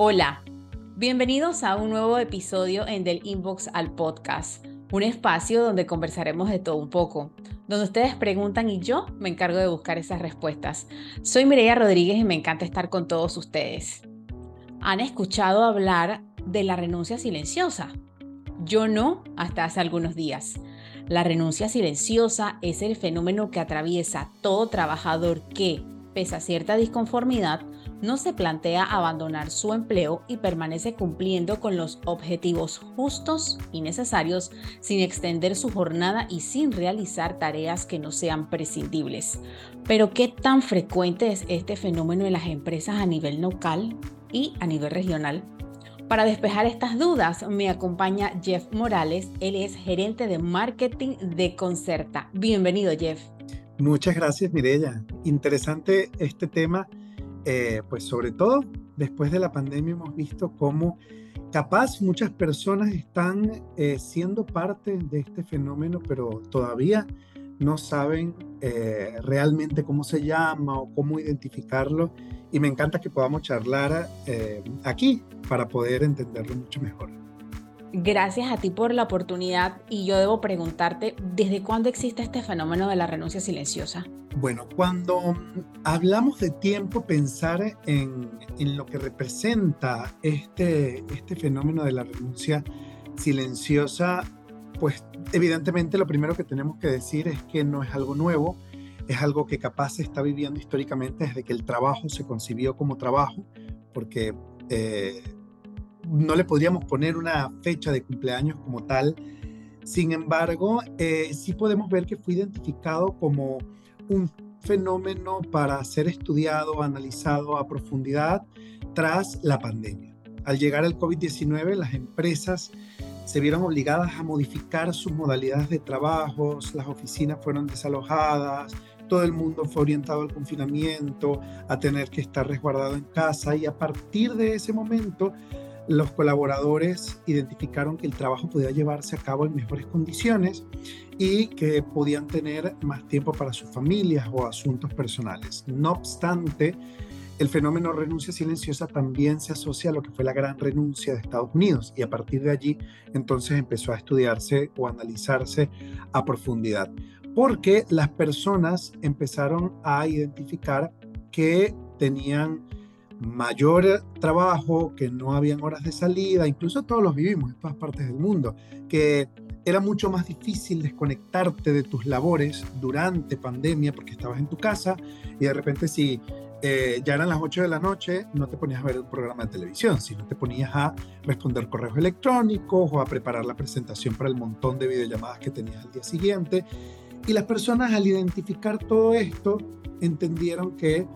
Hola, bienvenidos a un nuevo episodio en Del Inbox al Podcast, un espacio donde conversaremos de todo un poco, donde ustedes preguntan y yo me encargo de buscar esas respuestas. Soy Mireia Rodríguez y me encanta estar con todos ustedes. ¿Han escuchado hablar de la renuncia silenciosa? Yo no, hasta hace algunos días. La renuncia silenciosa es el fenómeno que atraviesa todo trabajador que, pese a cierta disconformidad, no se plantea abandonar su empleo y permanece cumpliendo con los objetivos justos y necesarios sin extender su jornada y sin realizar tareas que no sean prescindibles. Pero ¿qué tan frecuente es este fenómeno en las empresas a nivel local y a nivel regional? Para despejar estas dudas me acompaña Jeff Morales, él es gerente de marketing de Concerta. Bienvenido Jeff. Muchas gracias Mirella. Interesante este tema eh, pues sobre todo después de la pandemia hemos visto cómo capaz muchas personas están eh, siendo parte de este fenómeno, pero todavía no saben eh, realmente cómo se llama o cómo identificarlo. Y me encanta que podamos charlar aquí para poder entenderlo mucho mejor. Gracias a ti por la oportunidad y yo debo preguntarte, ¿desde cuándo existe este fenómeno de la renuncia silenciosa? Bueno, cuando hablamos de tiempo, pensar en, lo que representa este, este fenómeno de la renuncia silenciosa, pues evidentemente lo primero que tenemos que decir es que no es algo nuevo, es algo que capaz se está viviendo históricamente desde que el trabajo se concibió como trabajo, porque eh, no le podríamos poner una fecha de cumpleaños como tal. Sin embargo, eh, sí podemos ver que fue identificado como un fenómeno para ser estudiado, analizado a profundidad tras la pandemia. Al llegar el COVID-19, las empresas se vieron obligadas a modificar sus modalidades de trabajo, las oficinas fueron desalojadas, todo el mundo fue orientado al confinamiento, a tener que estar resguardado en casa y a partir de ese momento los colaboradores identificaron que el trabajo podía llevarse a cabo en mejores condiciones y que podían tener más tiempo para sus familias o asuntos personales. No obstante, el fenómeno renuncia silenciosa también se asocia a lo que fue la gran renuncia de Estados Unidos y a partir de allí entonces empezó a estudiarse o analizarse a profundidad, porque las personas empezaron a identificar que tenían mayor trabajo, que no habían horas de salida, incluso todos los vivimos en todas partes del mundo, que era mucho más difícil desconectarte de tus labores durante pandemia porque estabas en tu casa y de repente si eh, ya eran las 8 de la noche, no te ponías a ver un programa de televisión, sino te ponías a responder correos electrónicos o a preparar la presentación para el montón de videollamadas que tenías al día siguiente. Y las personas al identificar todo esto entendieron que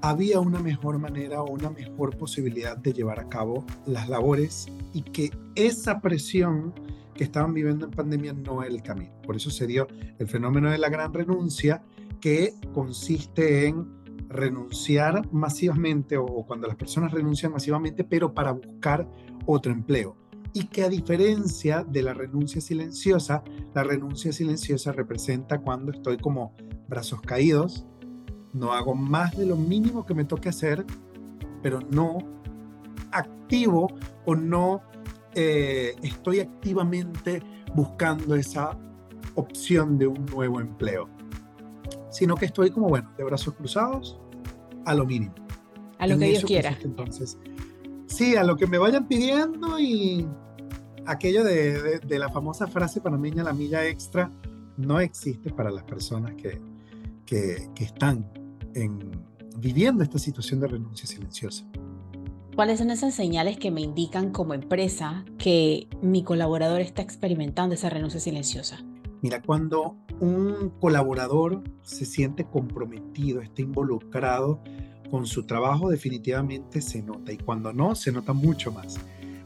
había una mejor manera o una mejor posibilidad de llevar a cabo las labores y que esa presión que estaban viviendo en pandemia no era el camino. Por eso se dio el fenómeno de la gran renuncia, que consiste en renunciar masivamente o cuando las personas renuncian masivamente, pero para buscar otro empleo. Y que a diferencia de la renuncia silenciosa, la renuncia silenciosa representa cuando estoy como brazos caídos, no hago más de lo mínimo que me toque hacer, pero no activo o no eh, estoy activamente buscando esa opción de un nuevo empleo, sino que estoy como, bueno, de brazos cruzados a lo mínimo. A lo que Dios quiera. Entonces, sí, a lo que me vayan pidiendo y aquello de, de la famosa frase panameña, la milla extra, no existe para las personas que, que, están en, viviendo esta situación de renuncia silenciosa. ¿Cuáles son esas señales que me indican como empresa que mi colaborador está experimentando esa renuncia silenciosa? Mira, cuando un colaborador se siente comprometido, está involucrado con su trabajo, definitivamente se nota. Y cuando no, se nota mucho más.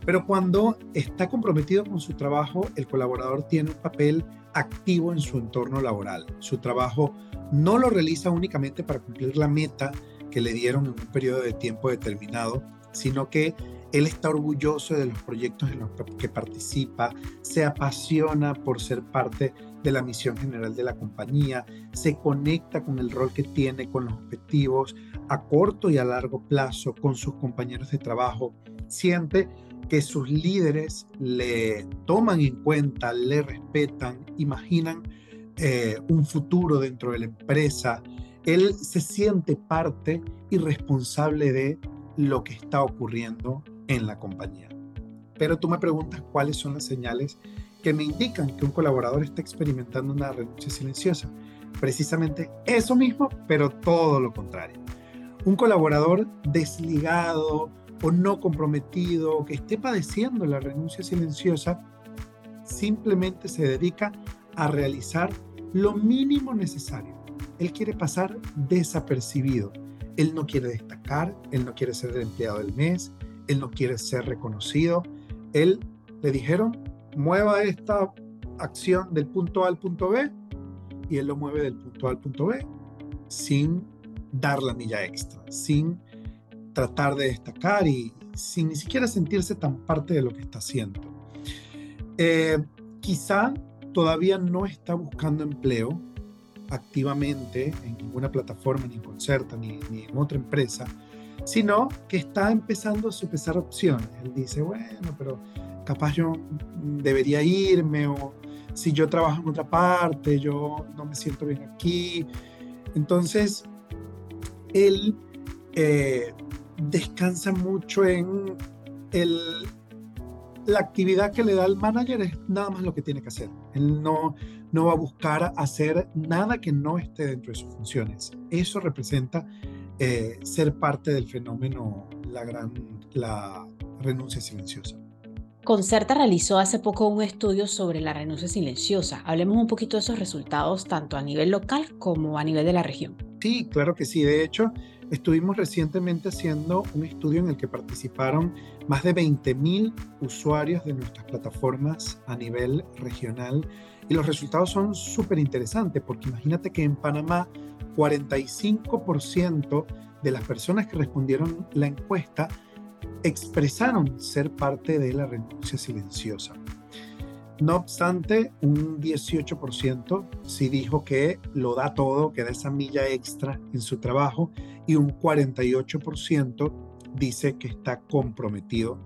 Pero cuando está comprometido con su trabajo, el colaborador tiene un papel activo en su entorno laboral. Su trabajo no lo realiza únicamente para cumplir la meta que le dieron en un periodo de tiempo determinado, sino que él está orgulloso de los proyectos en los que participa, se apasiona por ser parte de la misión general de la compañía, se conecta con el rol que tiene, con los objetivos a corto y a largo plazo, con sus compañeros de trabajo, siente que sus líderes le toman en cuenta, le respetan, imaginan eh, un futuro dentro de la empresa. Él se siente parte y responsable de lo que está ocurriendo en la compañía. Pero tú me preguntas cuáles son las señales que me indican que un colaborador está experimentando una renuncia silenciosa. Precisamente eso mismo, pero todo lo contrario. Un colaborador desligado o no comprometido, que esté padeciendo la renuncia silenciosa, simplemente se dedica a realizar lo mínimo necesario. Él quiere pasar desapercibido. Él no quiere destacar, él no quiere ser el empleado del mes, él no quiere ser reconocido. Él le dijeron, mueva esta acción del punto A al punto B y él lo mueve del punto A al punto B sin dar la milla extra, sin tratar de destacar y sin ni siquiera sentirse tan parte de lo que está haciendo. Eh, quizá todavía no está buscando empleo activamente en ninguna plataforma, ni en Concerta, ni, ni en otra empresa, sino que está empezando a sopesar opciones. Él dice, bueno, pero capaz yo debería irme o si yo trabajo en otra parte, yo no me siento bien aquí. Entonces, él eh, descansa mucho en el, la actividad que le da el manager, es nada más lo que tiene que hacer. Él no, no va a buscar hacer nada que no esté dentro de sus funciones. Eso representa eh, ser parte del fenómeno, la, gran, la renuncia silenciosa. Concerta realizó hace poco un estudio sobre la renuncia silenciosa. Hablemos un poquito de esos resultados, tanto a nivel local como a nivel de la región. Sí, claro que sí. De hecho, estuvimos recientemente haciendo un estudio en el que participaron más de 20.000 usuarios de nuestras plataformas a nivel regional y los resultados son súper interesantes porque imagínate que en Panamá 45% de las personas que respondieron la encuesta expresaron ser parte de la renuncia silenciosa. No obstante, un 18% sí dijo que lo da todo, que da esa milla extra en su trabajo y un 48% dice que está comprometido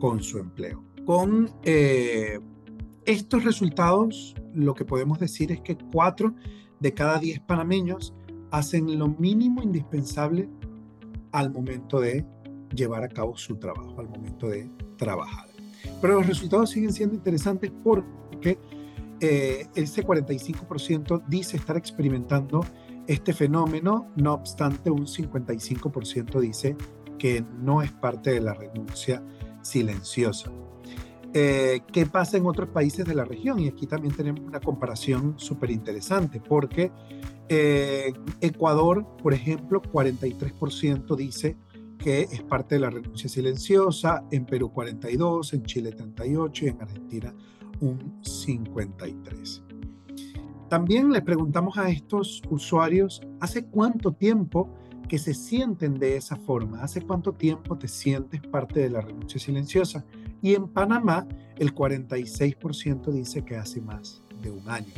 con su empleo. Con eh, estos resultados, lo que podemos decir es que 4 de cada 10 panameños hacen lo mínimo indispensable al momento de llevar a cabo su trabajo, al momento de trabajar. Pero los resultados siguen siendo interesantes porque eh, ese 45% dice estar experimentando este fenómeno, no obstante un 55% dice que no es parte de la renuncia silenciosa. Eh, ¿Qué pasa en otros países de la región? Y aquí también tenemos una comparación súper interesante porque eh, Ecuador, por ejemplo, 43% dice que es parte de la renuncia silenciosa, en Perú 42, en Chile 38 y en Argentina un 53. También le preguntamos a estos usuarios, ¿hace cuánto tiempo que se sienten de esa forma? ¿Hace cuánto tiempo te sientes parte de la renuncia silenciosa? Y en Panamá, el 46% dice que hace más de un año.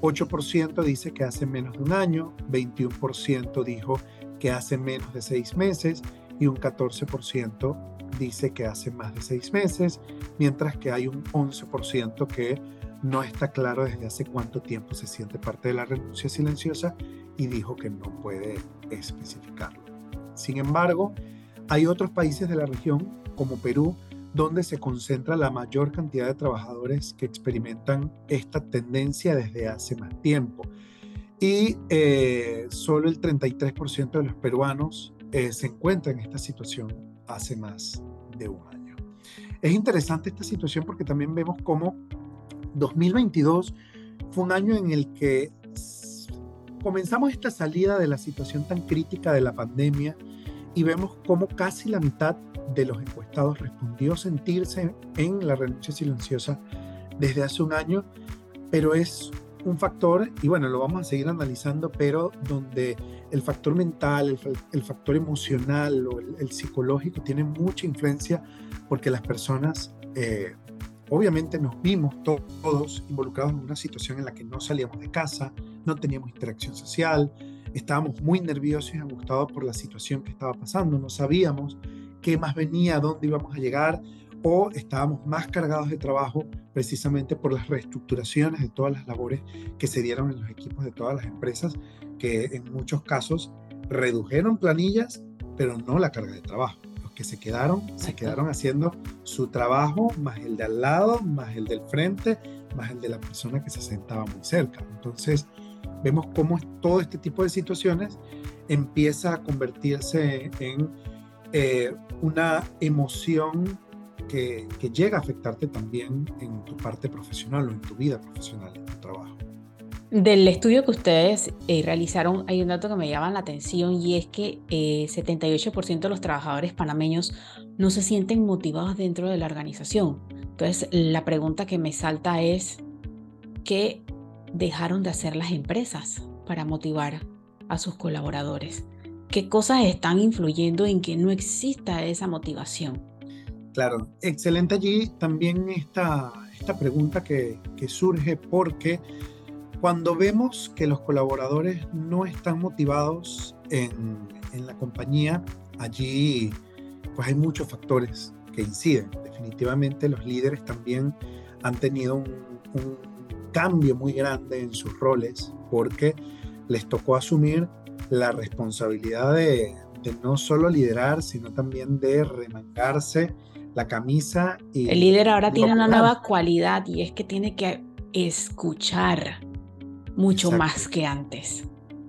8% dice que hace menos de un año, 21% dijo que hace menos de seis meses y un 14% dice que hace más de seis meses, mientras que hay un 11% que no está claro desde hace cuánto tiempo se siente parte de la renuncia silenciosa y dijo que no puede especificarlo. Sin embargo, hay otros países de la región, como Perú, donde se concentra la mayor cantidad de trabajadores que experimentan esta tendencia desde hace más tiempo. Y eh, solo el 33% de los peruanos eh, se encuentran en esta situación hace más de un año. Es interesante esta situación porque también vemos cómo 2022 fue un año en el que comenzamos esta salida de la situación tan crítica de la pandemia y vemos cómo casi la mitad de los encuestados respondió sentirse en la renuncia silenciosa desde hace un año, pero es un factor, y bueno, lo vamos a seguir analizando, pero donde el factor mental, el, factor emocional o el, psicológico tiene mucha influencia porque las personas, eh, obviamente nos vimos todos involucrados en una situación en la que no salíamos de casa, no teníamos interacción social, estábamos muy nerviosos y angustiados por la situación que estaba pasando, no sabíamos qué más venía, dónde íbamos a llegar, o estábamos más cargados de trabajo precisamente por las reestructuraciones de todas las labores que se dieron en los equipos de todas las empresas, que en muchos casos redujeron planillas, pero no la carga de trabajo. Los que se quedaron, se quedaron haciendo su trabajo, más el de al lado, más el del frente, más el de la persona que se sentaba muy cerca. Entonces, vemos cómo todo este tipo de situaciones empieza a convertirse en eh, una emoción que, llega a afectarte también en tu parte profesional o en tu vida profesional, en tu trabajo. Del estudio que ustedes eh, realizaron, hay un dato que me llama la atención y es que eh, 78% de los trabajadores panameños no se sienten motivados dentro de la organización. Entonces, la pregunta que me salta es, ¿qué dejaron de hacer las empresas para motivar a sus colaboradores? ¿Qué cosas están influyendo en que no exista esa motivación? Claro, excelente allí también esta, esta pregunta que, surge porque cuando vemos que los colaboradores no están motivados en, en, la compañía, allí pues hay muchos factores que inciden. Definitivamente los líderes también han tenido un, un cambio muy grande en sus roles porque les tocó asumir la responsabilidad de, de no solo liderar, sino también de remangarse la camisa. Y el líder ahora tiene una nueva cualidad y es que tiene que escuchar mucho más que antes.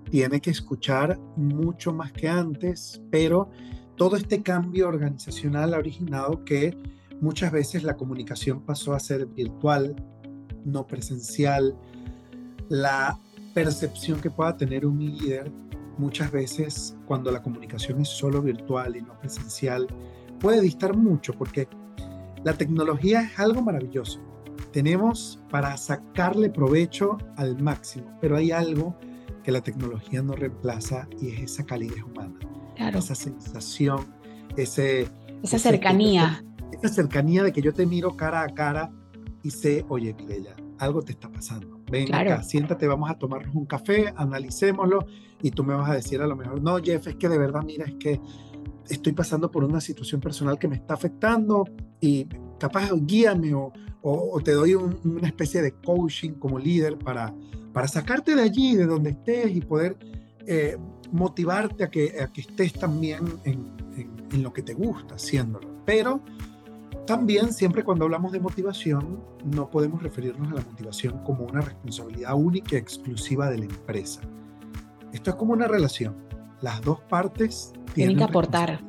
Tiene que escuchar mucho más que antes, pero todo este cambio organizacional ha originado que muchas veces la comunicación pasó a ser virtual, no presencial. La percepción que pueda tener un líder muchas veces cuando la comunicación es solo virtual y no presencial puede distar mucho porque la tecnología es algo maravilloso. Tenemos para sacarle provecho al máximo, pero hay algo que la tecnología no reemplaza y es esa calidez humana. Claro. Esa sensación, ese... Esa cercanía. esa cercanía de que yo te miro cara a cara y sé, oye, Clelia, algo te está pasando. Ven acá, siéntate, vamos a tomarnos un café, analicémoslo y tú me vas a decir a lo mejor, no, Jeff, es que de verdad, mira, es que estoy pasando por una situación personal que me está afectando y capaz guíame o, o, te doy una especie de coaching como líder para, para sacarte de allí, de donde estés y poder eh, motivarte a que, a que estés también en, en, en, lo que te gusta haciéndolo. Pero también siempre cuando hablamos de motivación no podemos referirnos a la motivación como una responsabilidad única y exclusiva de la empresa. Esto es como una relación. Las dos partes tienen que aportar.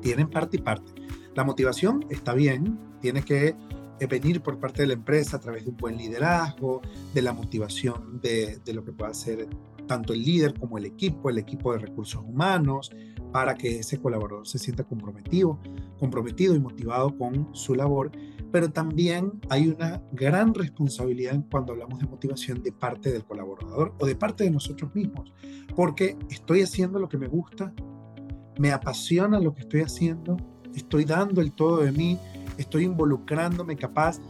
Tienen parte y parte. La motivación está bien, tiene que eh, venir por parte de la empresa a través de un buen liderazgo, de la motivación de, de, lo que pueda hacer tanto el líder como el equipo, el equipo de recursos humanos, para que ese colaborador se sienta comprometido, comprometido y motivado con su labor. Pero también hay una gran responsabilidad cuando hablamos de motivación de parte del colaborador o de parte de nosotros mismos, porque estoy haciendo lo que me gusta, me apasiona lo que estoy haciendo, estoy dando el todo de mí, estoy involucrándome capaz,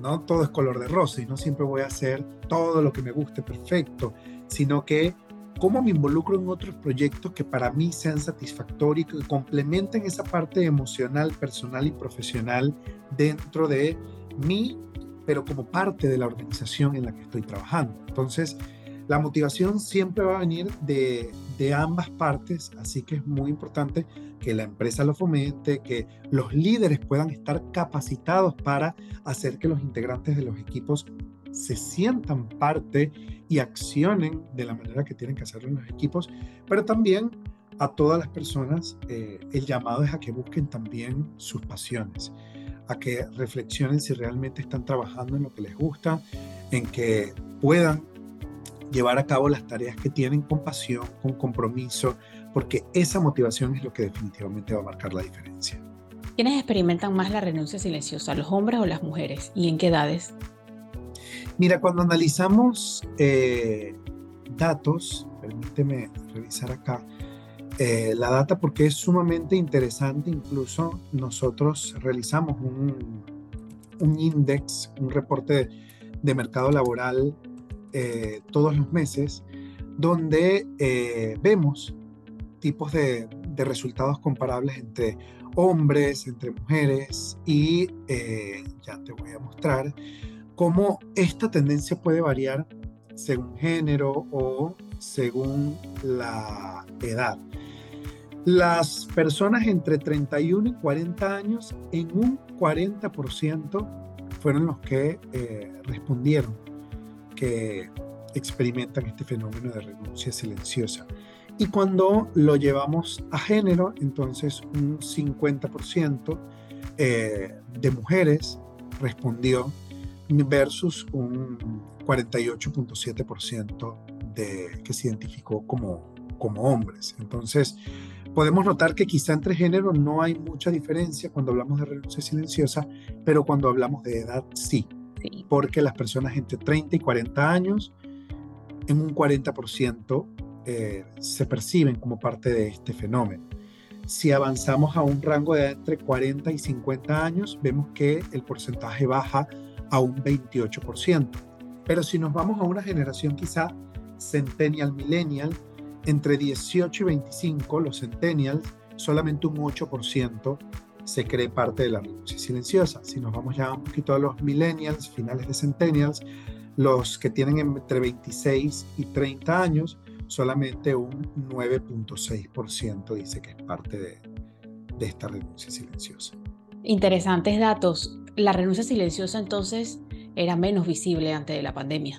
no todo es color de rosa y no siempre voy a hacer todo lo que me guste perfecto, sino que cómo me involucro en otros proyectos que para mí sean satisfactorios, que complementen esa parte emocional, personal y profesional dentro de mí, pero como parte de la organización en la que estoy trabajando. Entonces, la motivación siempre va a venir de, de ambas partes, así que es muy importante que la empresa lo fomente, que los líderes puedan estar capacitados para hacer que los integrantes de los equipos se sientan parte y accionen de la manera que tienen que hacerlo en los equipos, pero también a todas las personas eh, el llamado es a que busquen también sus pasiones, a que reflexionen si realmente están trabajando en lo que les gusta, en que puedan llevar a cabo las tareas que tienen con pasión, con compromiso, porque esa motivación es lo que definitivamente va a marcar la diferencia. ¿Quiénes experimentan más la renuncia silenciosa, los hombres o las mujeres? ¿Y en qué edades? Mira, cuando analizamos eh, datos, permíteme revisar acá, eh, la data porque es sumamente interesante, incluso nosotros realizamos un, un index, un reporte de, mercado laboral eh, todos los meses, donde vemos tipos de, resultados comparables entre hombres, entre mujeres y ya te voy a mostrar cómo esta tendencia puede variar según género o según la edad. Las personas entre 31 y 40 años, en un 40% fueron los que eh, respondieron que experimentan este fenómeno de renuncia silenciosa. Y cuando lo llevamos a género, entonces un 50% eh, de mujeres respondió versus un 48.7% de que se identificó como, como hombres. Entonces, podemos notar que quizá entre género no hay mucha diferencia cuando hablamos de renuncia silenciosa, pero cuando hablamos de edad sí, porque las personas entre 30 y 40 años, en un 40% eh, se perciben como parte de este fenómeno. Si avanzamos a un rango de entre 40 y 50 años, vemos que el porcentaje baja a un 28%. Pero si nos vamos a una generación quizá centennial, millennial, entre 18 y 25, los centennials, solamente un 8% se cree parte de la renuncia silenciosa. Si nos vamos ya un poquito a los millennials, finales de centennials, los que tienen entre 26 y 30 años, solamente un 9.6% dice que es parte de, de esta renuncia silenciosa. Interesantes datos la renuncia silenciosa entonces era menos visible antes de la pandemia.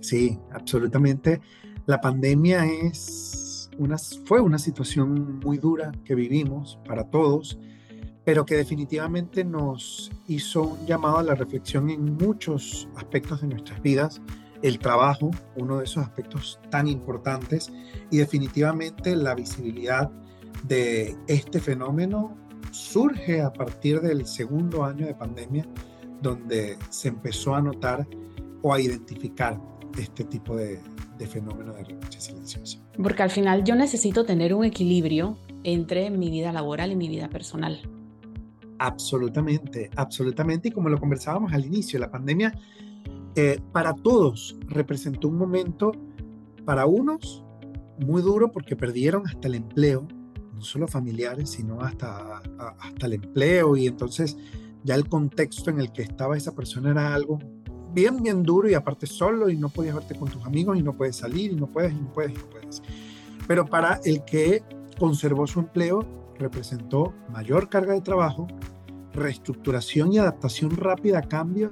Sí, absolutamente. La pandemia es una, fue una situación muy dura que vivimos para todos, pero que definitivamente nos hizo un llamado a la reflexión en muchos aspectos de nuestras vidas. El trabajo, uno de esos aspectos tan importantes, y definitivamente la visibilidad de este fenómeno surge a partir del segundo año de pandemia, donde se empezó a notar o a identificar este tipo de, fenómeno de renuncia silenciosa. Porque al final yo necesito tener un equilibrio entre mi vida laboral y mi vida personal. Absolutamente, absolutamente. Y como lo conversábamos al inicio, la pandemia eh, para todos representó un momento, para unos, muy duro porque perdieron hasta el empleo, no solo familiares, sino hasta, hasta el empleo y entonces ya el contexto en el que estaba esa persona era algo bien, bien duro y aparte solo y no podías verte con tus amigos y no puedes salir y no puedes y no puedes y no puedes. Pero para el que conservó su empleo representó mayor carga de trabajo, reestructuración y adaptación rápida a cambios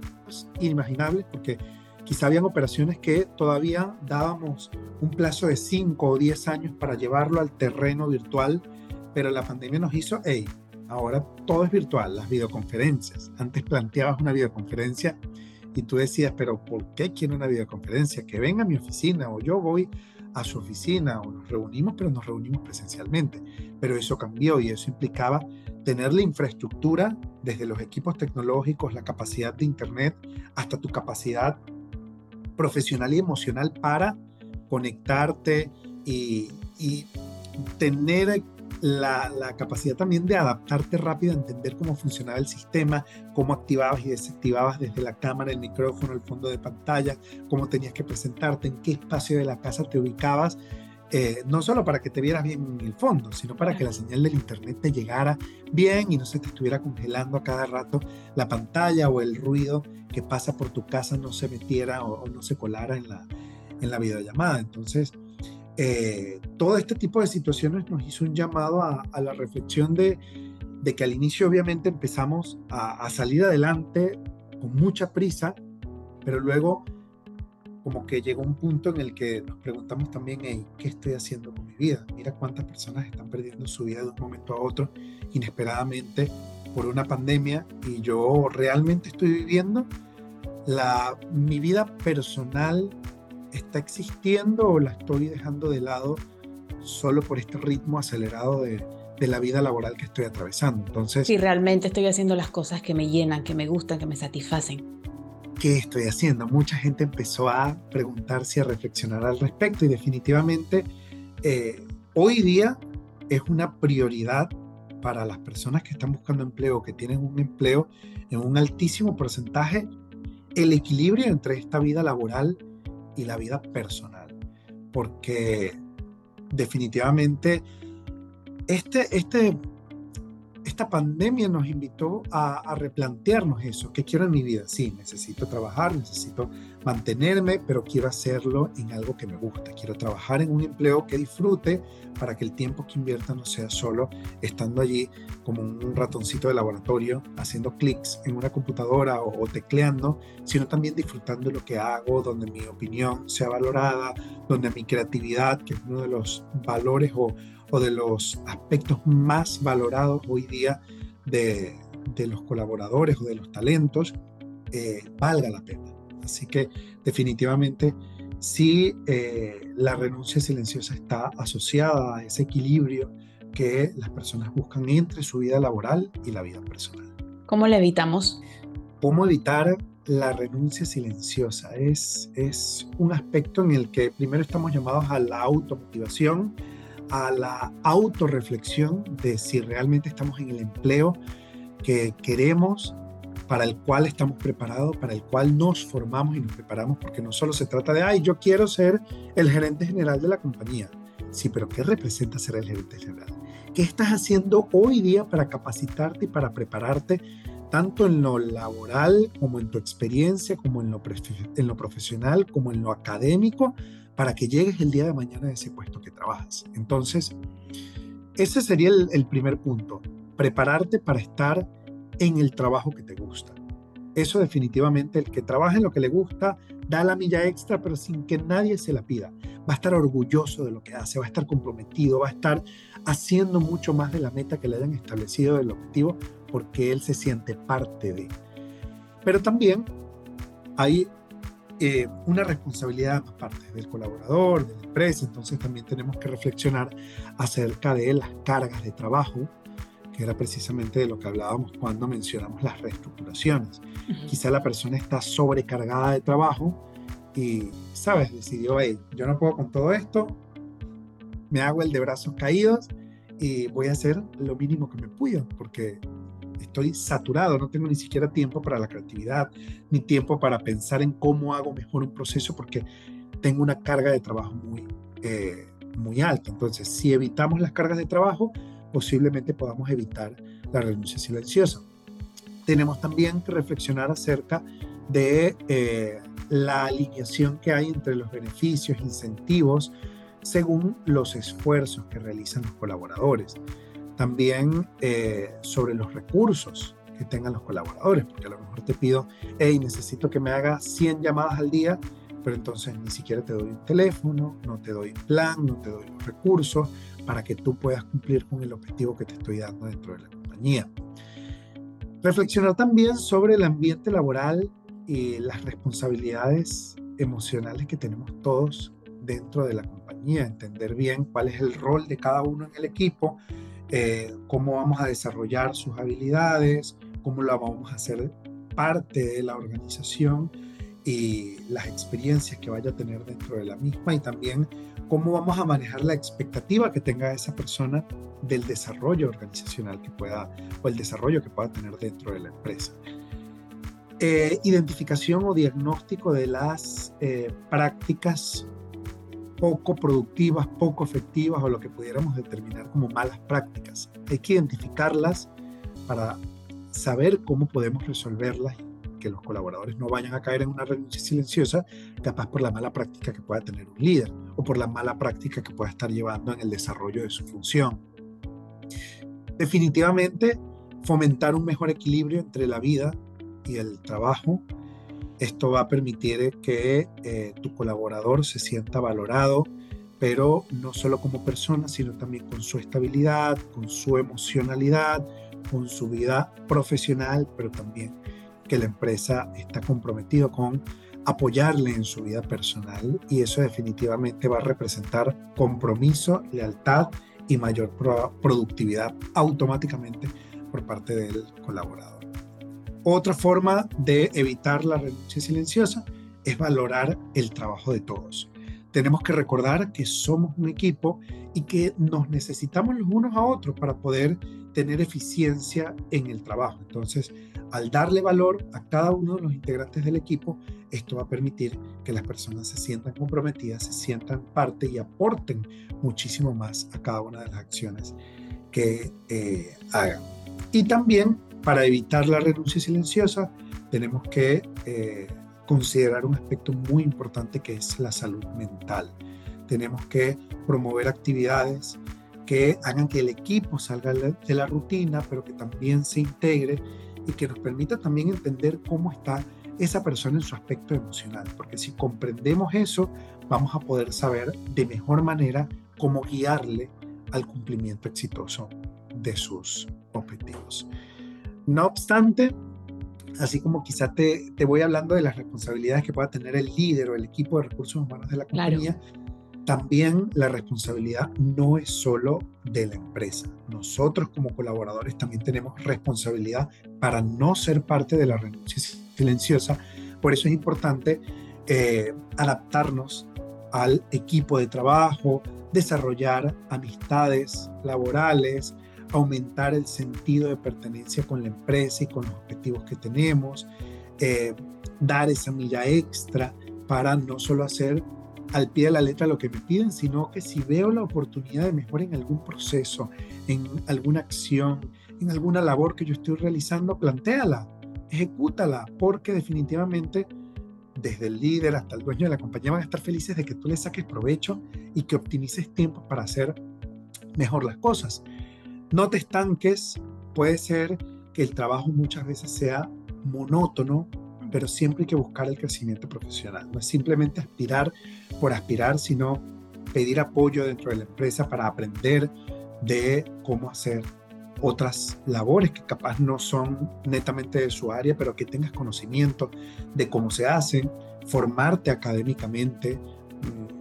inimaginables porque quizá habían operaciones que todavía dábamos un plazo de 5 o 10 años para llevarlo al terreno virtual pero la pandemia nos hizo, hey, ahora todo es virtual, las videoconferencias. Antes planteabas una videoconferencia y tú decías, pero ¿por qué quiero una videoconferencia? Que venga a mi oficina o yo voy a su oficina o nos reunimos, pero nos reunimos presencialmente. Pero eso cambió y eso implicaba tener la infraestructura desde los equipos tecnológicos, la capacidad de Internet, hasta tu capacidad profesional y emocional para conectarte y, tener la, capacidad también de adaptarte rápido, entender cómo funcionaba el sistema, cómo activabas y desactivabas desde la cámara, el micrófono, el fondo de pantalla, cómo tenías que presentarte, en qué espacio de la casa te ubicabas, eh, no solo para que te vieras bien en el fondo, sino para que la señal del internet te llegara bien y no se te estuviera congelando a cada rato la pantalla o el ruido que pasa por tu casa no se metiera o, no se colara en la, en la videollamada. Entonces, eh, todo este tipo de situaciones nos hizo un llamado a, la reflexión de, que al inicio obviamente empezamos a, salir adelante con mucha prisa, pero luego como que llegó un punto en el que nos preguntamos también, ¿qué estoy haciendo con mi vida? Mira cuántas personas están perdiendo su vida de un momento a otro inesperadamente por una pandemia y yo realmente estoy viviendo la, mi vida personal está existiendo o la estoy dejando de lado solo por este ritmo acelerado de, la vida laboral que estoy atravesando. Entonces, si realmente estoy haciendo las cosas que me llenan, que me gustan, que me satisfacen. ¿Qué estoy haciendo? Mucha gente empezó a preguntarse y a reflexionar al respecto y definitivamente eh, hoy día es una prioridad para las personas que están buscando empleo, que tienen un empleo en un altísimo porcentaje, el equilibrio entre esta vida laboral y la vida personal. Porque definitivamente este, este esta pandemia nos invitó a, replantearnos eso. ¿Qué quiero en mi vida? Sí, necesito trabajar, necesito mantenerme, pero quiero hacerlo en algo que me gusta. Quiero trabajar en un empleo que disfrute para que el tiempo que invierta no sea solo estando allí como un ratoncito de laboratorio, haciendo clics en una computadora o, o tecleando, sino también disfrutando lo que hago, donde mi opinión sea valorada, donde mi creatividad, que es uno de los valores o o de los aspectos más valorados hoy día de, los colaboradores o de los talentos, eh, valga la pena. Así que definitivamente sí, eh, la renuncia silenciosa está asociada a ese equilibrio que las personas buscan entre su vida laboral y la vida personal. ¿Cómo la evitamos? ¿Cómo evitar la renuncia silenciosa? Es, es un aspecto en el que primero estamos llamados a la automotivación, a la autorreflexión de si realmente estamos en el empleo que queremos, para el cual estamos preparados, para el cual nos formamos y nos preparamos, porque no solo se trata de, ay, yo quiero ser el gerente general de la compañía. Sí, pero ¿qué representa ser el gerente general? ¿Qué estás haciendo hoy día para capacitarte y para prepararte tanto en lo laboral como en tu experiencia, como en lo, en lo profesional, como en lo académico, para que llegues el día de mañana a ese puesto que trabajas. Entonces, ese sería el, primer punto, prepararte para estar en el trabajo que te gusta. Eso definitivamente, el que trabaja en lo que le gusta, da la milla extra, pero sin que nadie se la pida. Va a estar orgulloso de lo que hace, va a estar comprometido, va a estar haciendo mucho más de la meta que le hayan establecido del objetivo, porque él se siente parte de. Pero también hay eh, una responsabilidad más parte del colaborador, de la empresa, entonces también tenemos que reflexionar acerca de las cargas de trabajo, que era precisamente de lo que hablábamos cuando mencionamos las reestructuraciones. Quizá la persona está sobrecargada de trabajo y, ¿sabes? Decidió, hey, yo no puedo con todo esto, me hago el de brazos caídos y voy a hacer lo mínimo que me pueda, porque estoy saturado, no tengo ni siquiera tiempo para la creatividad, ni tiempo para pensar en cómo hago mejor un proceso porque tengo una carga de trabajo muy, eh, muy alta. Entonces, si evitamos las cargas de trabajo, posiblemente podamos evitar la renuncia silenciosa. Tenemos también que reflexionar acerca de eh, la alineación que hay entre los beneficios, incentivos, según los esfuerzos que realizan los colaboradores también eh, sobre los recursos que tengan los colaboradores, porque a lo mejor te pido, hey, necesito que me haga 100 llamadas al día, pero entonces ni siquiera te doy un teléfono, no te doy plan, no te doy los recursos para que tú puedas cumplir con el objetivo que te estoy dando dentro de la compañía. Reflexionar también sobre el ambiente laboral y las responsabilidades emocionales que tenemos todos dentro de la compañía, entender bien cuál es el rol de cada uno en el equipo, eh, cómo vamos a desarrollar sus habilidades, cómo la vamos a hacer parte de la organización y las experiencias que vaya a tener dentro de la misma y también cómo vamos a manejar la expectativa que tenga esa persona del desarrollo organizacional que pueda o el desarrollo que pueda tener dentro de la empresa. Eh, identificación o diagnóstico de las eh, prácticas poco productivas, poco efectivas o lo que pudiéramos determinar como malas prácticas. Hay que identificarlas para saber cómo podemos resolverlas que los colaboradores no vayan a caer en una renuncia silenciosa, capaz por la mala práctica que pueda tener un líder o por la mala práctica que pueda estar llevando en el desarrollo de su función. Definitivamente, fomentar un mejor equilibrio entre la vida y el trabajo esto va a permitir que eh, tu colaborador se sienta valorado, pero no solo como persona, sino también con su estabilidad, con su emocionalidad, con su vida profesional, pero también que la empresa está comprometido con apoyarle en su vida personal y eso definitivamente va a representar compromiso, lealtad y mayor productividad automáticamente por parte del colaborador. Otra forma de evitar la renuncia silenciosa es valorar el trabajo de todos. Tenemos que recordar que somos un equipo y que nos necesitamos los unos a otros para poder tener eficiencia en el trabajo. Entonces, al darle valor a cada uno de los integrantes del equipo, esto va a permitir que las personas se sientan comprometidas, se sientan parte y aporten muchísimo más a cada una de las acciones que eh, hagan. Y también, para evitar la renuncia silenciosa, tenemos que eh, considerar un aspecto muy importante que es la salud mental. Tenemos que promover actividades que hagan que el equipo salga de la rutina, pero que también se integre y que nos permita también entender cómo está esa persona en su aspecto emocional, porque si comprendemos eso, vamos a poder saber de mejor manera cómo guiarle al cumplimiento exitoso de sus objetivos. No obstante, así como quizá te, te, voy hablando de las responsabilidades que pueda tener el líder o el equipo de recursos humanos de la compañía, también la responsabilidad no es solo de la empresa. Nosotros como colaboradores también tenemos responsabilidad para no ser parte de la renuncia silenciosa. Por eso es importante eh, adaptarnos al equipo de trabajo, desarrollar amistades laborales, aumentar el sentido de pertenencia con la empresa y con los objetivos que tenemos, eh, dar esa milla extra para no solo hacer al pie de la letra lo que me piden, sino que si veo la oportunidad de mejorar en algún proceso, en alguna acción, en alguna labor que yo estoy realizando, plantéala, ejecútala, porque definitivamente desde el líder hasta el dueño de la compañía van a estar felices de que tú le saques provecho y que optimices tiempo para hacer mejor las cosas. No te estanques, puede ser que el trabajo muchas veces sea monótono, pero siempre hay que buscar el crecimiento profesional. No es simplemente aspirar por aspirar, sino pedir apoyo dentro de la empresa para aprender de cómo hacer otras labores que capaz no son netamente de su área, pero que tengas conocimiento de cómo se hacen, formarte académicamente mm,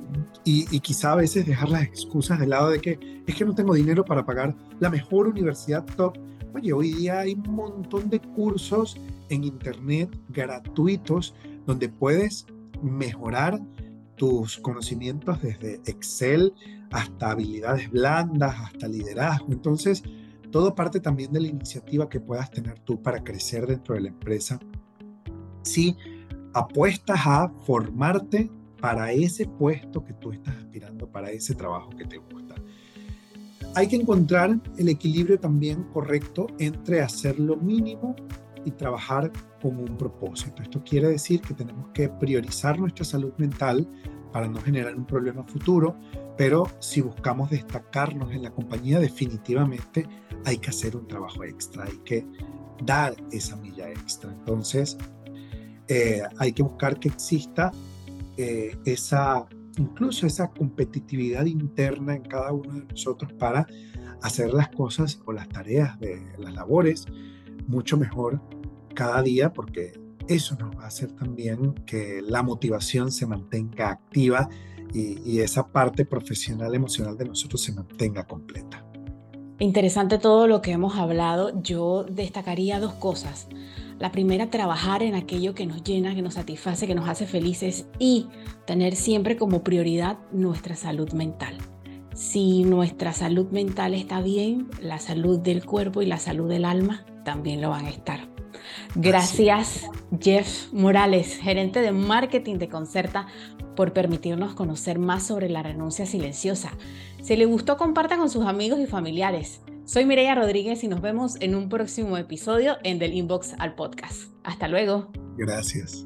y, y, quizá a veces dejar las excusas de lado de que es que no tengo dinero para pagar la mejor universidad top. Oye, hoy día hay un montón de cursos en Internet gratuitos donde puedes mejorar tus conocimientos desde Excel hasta habilidades blandas, hasta liderazgo. Entonces, todo parte también de la iniciativa que puedas tener tú para crecer dentro de la empresa. Si apuestas a formarte para ese puesto que tú estás aspirando, para ese trabajo que te gusta. Hay que encontrar el equilibrio también correcto entre hacer lo mínimo y trabajar con un propósito. Esto quiere decir que tenemos que priorizar nuestra salud mental para no generar un problema futuro, pero si buscamos destacarnos en la compañía, definitivamente hay que hacer un trabajo extra, hay que dar esa milla extra. Entonces, eh, hay que buscar que exista eh, esa, incluso esa competitividad interna en cada uno de nosotros para hacer las cosas o las tareas de las labores mucho mejor cada día porque eso nos va a hacer también que la motivación se mantenga activa y, y esa parte profesional emocional de nosotros se mantenga completa. Interesante todo lo que hemos hablado. Yo destacaría dos cosas. La primera, trabajar en aquello que nos llena, que nos satisface, que nos hace felices y tener siempre como prioridad nuestra salud mental. Si nuestra salud mental está bien, la salud del cuerpo y la salud del alma también lo van a estar. Gracias, Jeff Morales, gerente de marketing de Concerta, por permitirnos conocer más sobre la renuncia silenciosa. Si le gustó, comparta con sus amigos y familiares. Soy Mireya Rodríguez y nos vemos en un próximo episodio en Del Inbox al Podcast. Hasta luego. Gracias.